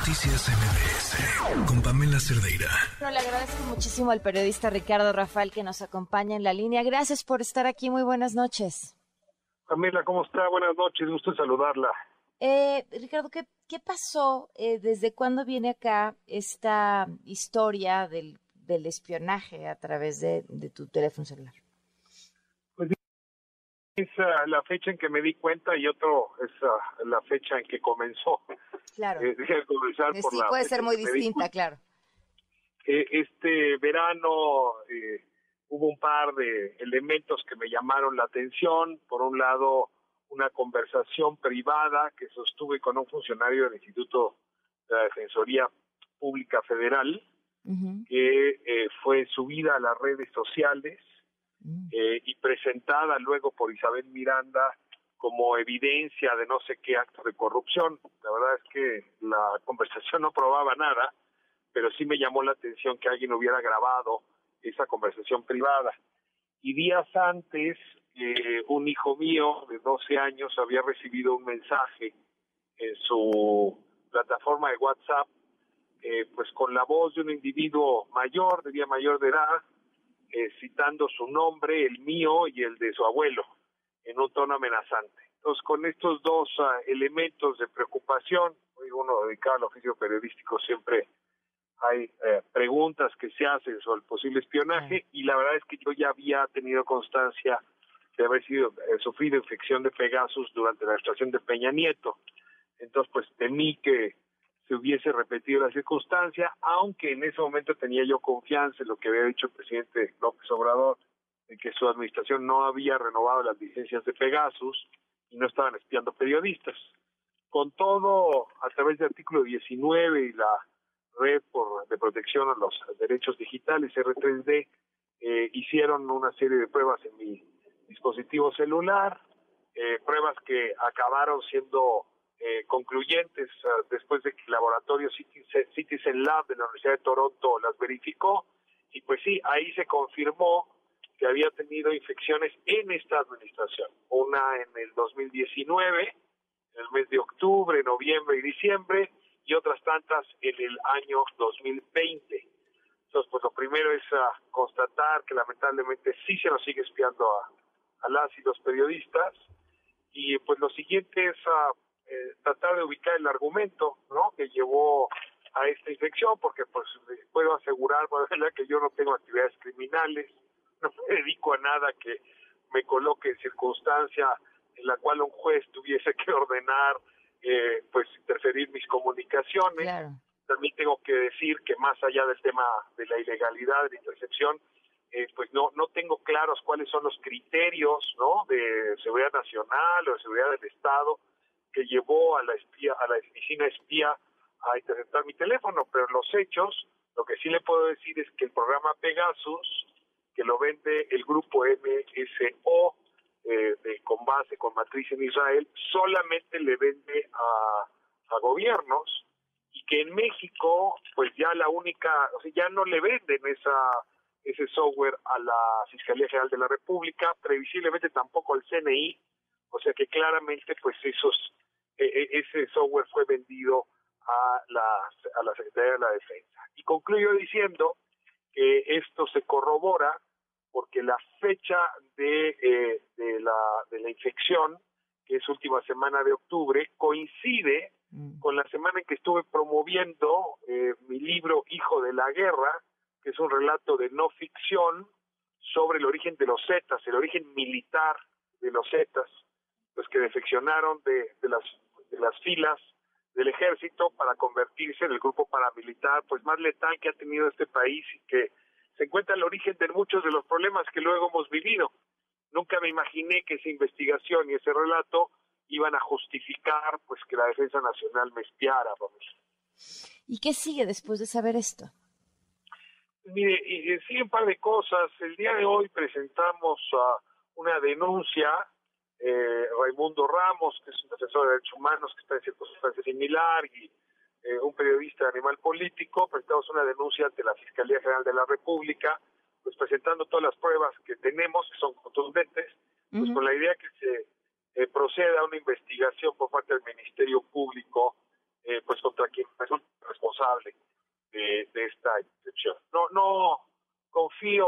Noticias MBS con Pamela Cerdeira. Bueno, le agradezco muchísimo al periodista Ricardo Rafael que nos acompaña en la línea. Gracias por estar aquí. Muy buenas noches. Pamela, ¿cómo está? Buenas noches. Gusto saludarla. Eh, Ricardo, ¿qué, qué pasó? Eh, ¿Desde cuándo viene acá esta historia del, del espionaje a través de, de tu teléfono celular? Es uh, la fecha en que me di cuenta y otro es uh, la fecha en que comenzó. Claro. Eh, déjame comenzar por sí, la puede ser muy distinta, claro. Eh, este verano eh, hubo un par de elementos que me llamaron la atención. Por un lado, una conversación privada que sostuve con un funcionario del Instituto de la Defensoría Pública Federal, que fue subida a las redes sociales Mm. eh, y presentada luego por Isabel Miranda como evidencia de no sé qué acto de corrupción. La verdad es que la conversación no probaba nada, pero sí me llamó la atención que alguien hubiera grabado esa conversación privada. Y días antes, eh, un hijo mío de 12 años había recibido un mensaje en su plataforma de WhatsApp, eh, pues con la voz de un individuo mayor, diría mayor de edad, eh, citando su nombre, el mío y el de su abuelo, en un tono amenazante. Entonces, con estos dos ah, elementos de preocupación, hoy uno dedicado al oficio periodístico siempre hay eh, preguntas que se hacen sobre el posible espionaje y la verdad es que yo ya había tenido constancia de haber sido eh, sufrido infección de Pegasus durante la estación de Peña Nieto. Entonces, pues temí que se hubiese repetido la circunstancia, aunque en ese momento tenía yo confianza en lo que había dicho el presidente López Obrador, de que su administración no había renovado las licencias de Pegasus y no estaban espiando periodistas. Con todo, a través del artículo 19 y la red por, de protección a los derechos digitales, R3D, eh, hicieron una serie de pruebas en mi dispositivo celular, eh, pruebas que acabaron siendo eh, concluyentes ah, después de que el laboratorio Citizen, Citizen Lab de la Universidad de Toronto las verificó y pues sí, ahí se confirmó que había tenido infecciones en esta administración, una en el 2019, en el mes de octubre, noviembre y diciembre, y otras tantas en el año 2020. Entonces, pues lo primero es ah, constatar que lamentablemente sí se nos sigue espiando a, a las y los periodistas, y pues lo siguiente es ah, eh, tratar de ubicar el argumento, ¿no? Que llevó a esta infección, porque pues les puedo asegurar, que yo no tengo actividades criminales, no me dedico a nada que me coloque en circunstancia en la cual un juez tuviese que ordenar, eh, pues interferir mis comunicaciones. Claro. También tengo que decir que más allá del tema de la ilegalidad, de la intercepción, eh, pues no no tengo claros cuáles son los criterios, ¿no? De seguridad nacional o de seguridad del Estado que llevó a la espía, a la oficina espía a interceptar mi teléfono, pero los hechos, lo que sí le puedo decir es que el programa Pegasus, que lo vende el grupo MSO, eh, de, con base, con matriz en Israel, solamente le vende a, a gobiernos y que en México, pues ya la única, o sea, ya no le venden esa ese software a la Fiscalía General de la República, previsiblemente tampoco al CNI, o sea que claramente pues esos eh, eh, ese software fue vendido a la a la Secretaría de la Defensa. Y concluyo diciendo que esto se corrobora porque la fecha de, eh, de la de la infección, que es última semana de octubre, coincide Mm. con la semana en que estuve promoviendo eh, mi libro Hijo de la Guerra, que es un relato de no ficción sobre el origen de los Zetas, el origen militar de los Zetas, pues que defeccionaron de, de las de las filas del ejército para convertirse en el grupo paramilitar pues más letal que ha tenido este país y que se encuentra el origen de muchos de los problemas que luego hemos vivido. Nunca me imaginé que esa investigación y ese relato iban a justificar pues que la defensa nacional me espiara, Pamela. ¿Y qué sigue después de saber esto? Mire, y, sigue un par de cosas. El día de hoy presentamos ah, una denuncia, eh, Raimundo Ramos, que es un defensor de derechos humanos que está en circunstancias similar, y eh, un periodista de animal político, presentamos una denuncia ante la Fiscalía General de la República, pues presentando todas las pruebas que tenemos, que son contundentes, pues con la idea que se eh, proceda a una investigación por parte del Ministerio Público, eh, pues contra quien resulte responsable de, esta inscripción. No, no confío,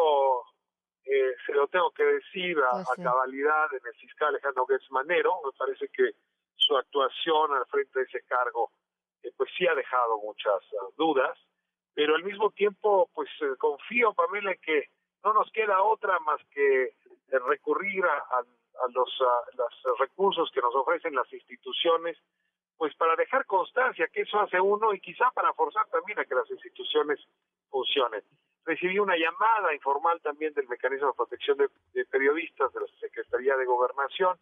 eh, se lo tengo que decir a, pues cabalidad en el fiscal Alejandro Gertz Manero, me parece que su actuación al frente de ese cargo eh, pues sí ha dejado muchas uh, dudas, pero al mismo tiempo pues eh, confío, Pamela, en que no nos queda otra más que recurrir a, a los, los recursos que nos ofrecen las instituciones pues para dejar constancia que eso hace uno y quizá para forzar también a que las instituciones funcionen. Recibí una llamada informal también del mecanismo de protección de, periodistas de la Secretaría de Gobernación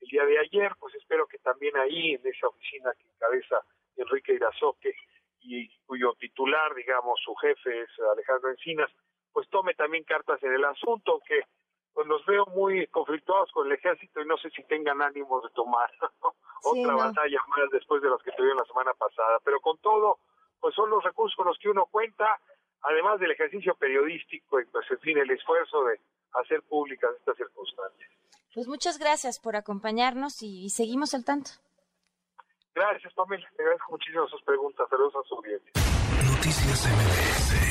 el día de ayer, pues espero que también ahí en esa oficina que encabeza Enrique Irazoque y cuyo titular, digamos, su jefe es Alejandro Encinas, pues tome también cartas en el asunto, que pues los veo muy conflictuados con el ejército y no sé si tengan ánimos de tomar otra batalla más después de las que tuvieron la semana pasada. Pero con todo, pues son los recursos con los que uno cuenta, además del ejercicio periodístico y pues en fin el esfuerzo de hacer públicas estas circunstancias. Pues muchas gracias por acompañarnos y, seguimos al tanto. Gracias, Pamela. Te agradezco muchísimo sus preguntas. Saludos a su audiencia. Noticias MBS